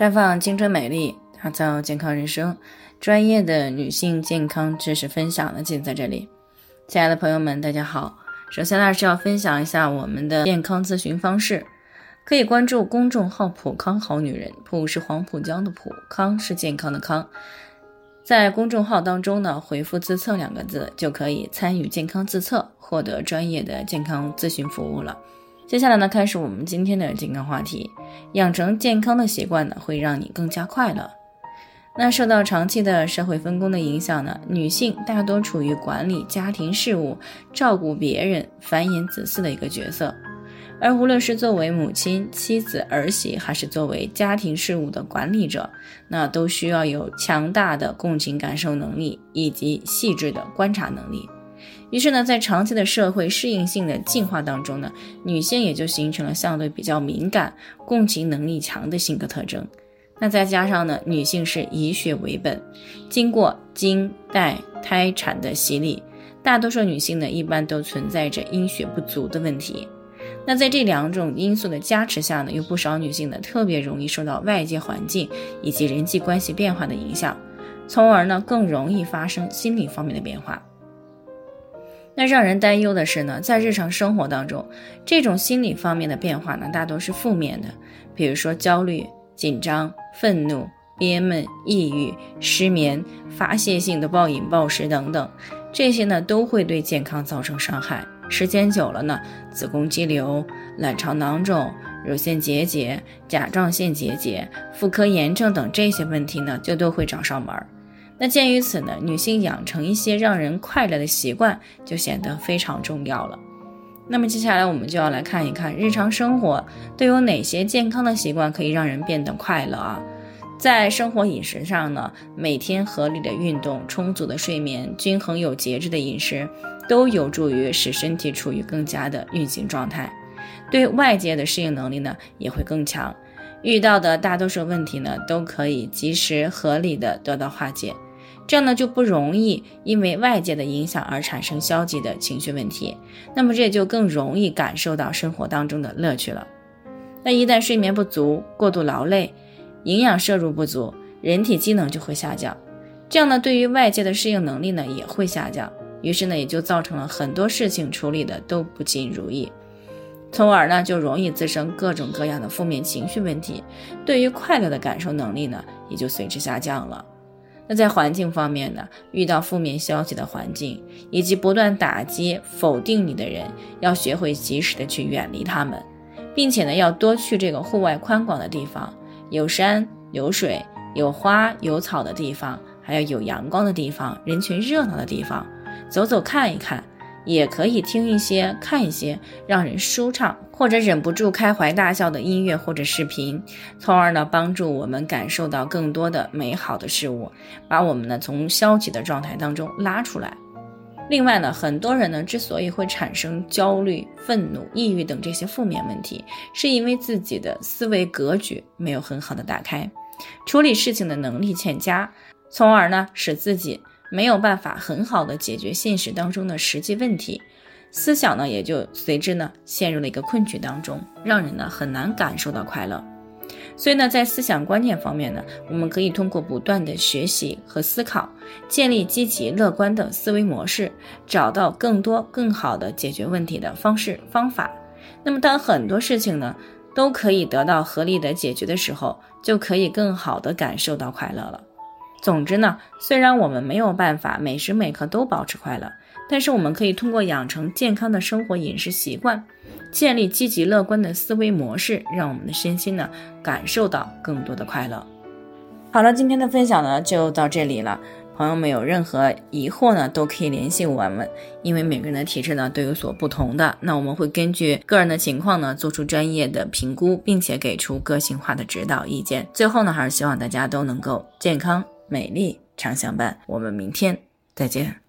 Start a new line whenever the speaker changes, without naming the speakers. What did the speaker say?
绽放青春美丽，打造健康人生。专业的女性健康知识分享呢，尽在这里。亲爱的朋友们，大家好。首先呢是要分享一下我们的健康咨询方式，可以关注公众号“普康好女人”，普是黄浦江的浦，康是健康的康。在公众号当中呢，回复“自测”两个字，就可以参与健康自测，获得专业的健康咨询服务了。接下来呢，开始我们今天的健康话题。养成健康的习惯呢，会让你更加快乐。那受到长期的社会分工的影响呢，女性大多处于管理家庭事务、照顾别人、繁衍子嗣的一个角色。而无论是作为母亲、妻子、儿媳，还是作为家庭事务的管理者，那都需要有强大的共情感受能力以及细致的观察能力。于是呢，在长期的社会适应性的进化当中呢，女性也就形成了相对比较敏感、共情能力强的性格特征。那再加上呢，女性是以血为本，经过经带胎产的洗礼，大多数女性呢，一般都存在着阴血不足的问题。那在这两种因素的加持下呢，有不少女性呢，特别容易受到外界环境以及人际关系变化的影响，从而呢，更容易发生心理方面的变化。那让人担忧的是呢，在日常生活当中，这种心理方面的变化呢，大多是负面的，比如说焦虑、紧张、愤怒、憋闷、抑郁、失眠、发泄性的暴饮暴食等等，这些呢都会对健康造成伤害。时间久了呢，子宫肌瘤、卵巢囊肿、乳腺结节、甲状腺结节、妇科炎症等这些问题呢，就都会找上门儿。那鉴于此呢，女性养成一些让人快乐的习惯就显得非常重要了。那么接下来我们就要来看一看日常生活都有哪些健康的习惯可以让人变得快乐啊？在生活饮食上呢，每天合理的运动、充足的睡眠、均衡有节制的饮食，都有助于使身体处于更加的运行状态，对外界的适应能力呢也会更强，遇到的大多数问题呢都可以及时合理的得到化解。这样呢就不容易因为外界的影响而产生消极的情绪问题，那么这也就更容易感受到生活当中的乐趣了。那一旦睡眠不足、过度劳累、营养摄入不足，人体机能就会下降，这样呢对于外界的适应能力呢也会下降，于是呢也就造成了很多事情处理的都不尽如意，从而呢就容易滋生各种各样的负面情绪问题，对于快乐的感受能力呢也就随之下降了。那在环境方面呢，遇到负面消息的环境以及不断打击、否定你的人，要学会及时的去远离他们，并且呢，要多去这个户外宽广的地方，有山有水、有花有草的地方，还有有阳光的地方、人群热闹的地方，走走看一看。也可以听一些、看一些让人舒畅或者忍不住开怀大笑的音乐或者视频，从而呢帮助我们感受到更多的美好的事物，把我们呢从消极的状态当中拉出来。另外呢，很多人呢之所以会产生焦虑、愤怒、抑郁等这些负面问题，是因为自己的思维格局没有很好的打开，处理事情的能力欠佳，从而呢使自己。没有办法很好的解决现实当中的实际问题，思想呢也就随之呢陷入了一个困局当中，让人呢很难感受到快乐。所以呢，在思想观念方面呢，我们可以通过不断的学习和思考，建立积极乐观的思维模式，找到更多更好的解决问题的方式方法。那么，当很多事情呢都可以得到合理的解决的时候，就可以更好的感受到快乐了。总之呢，虽然我们没有办法每时每刻都保持快乐，但是我们可以通过养成健康的生活饮食习惯，建立积极乐观的思维模式，让我们的身心呢感受到更多的快乐。好了，今天的分享呢就到这里了。朋友们有任何疑惑呢，都可以联系我们，因为每个人的体质呢都有所不同的，那我们会根据个人的情况呢做出专业的评估，并且给出个性化的指导意见。最后呢，还是希望大家都能够健康。美丽常相伴，我们明天再见。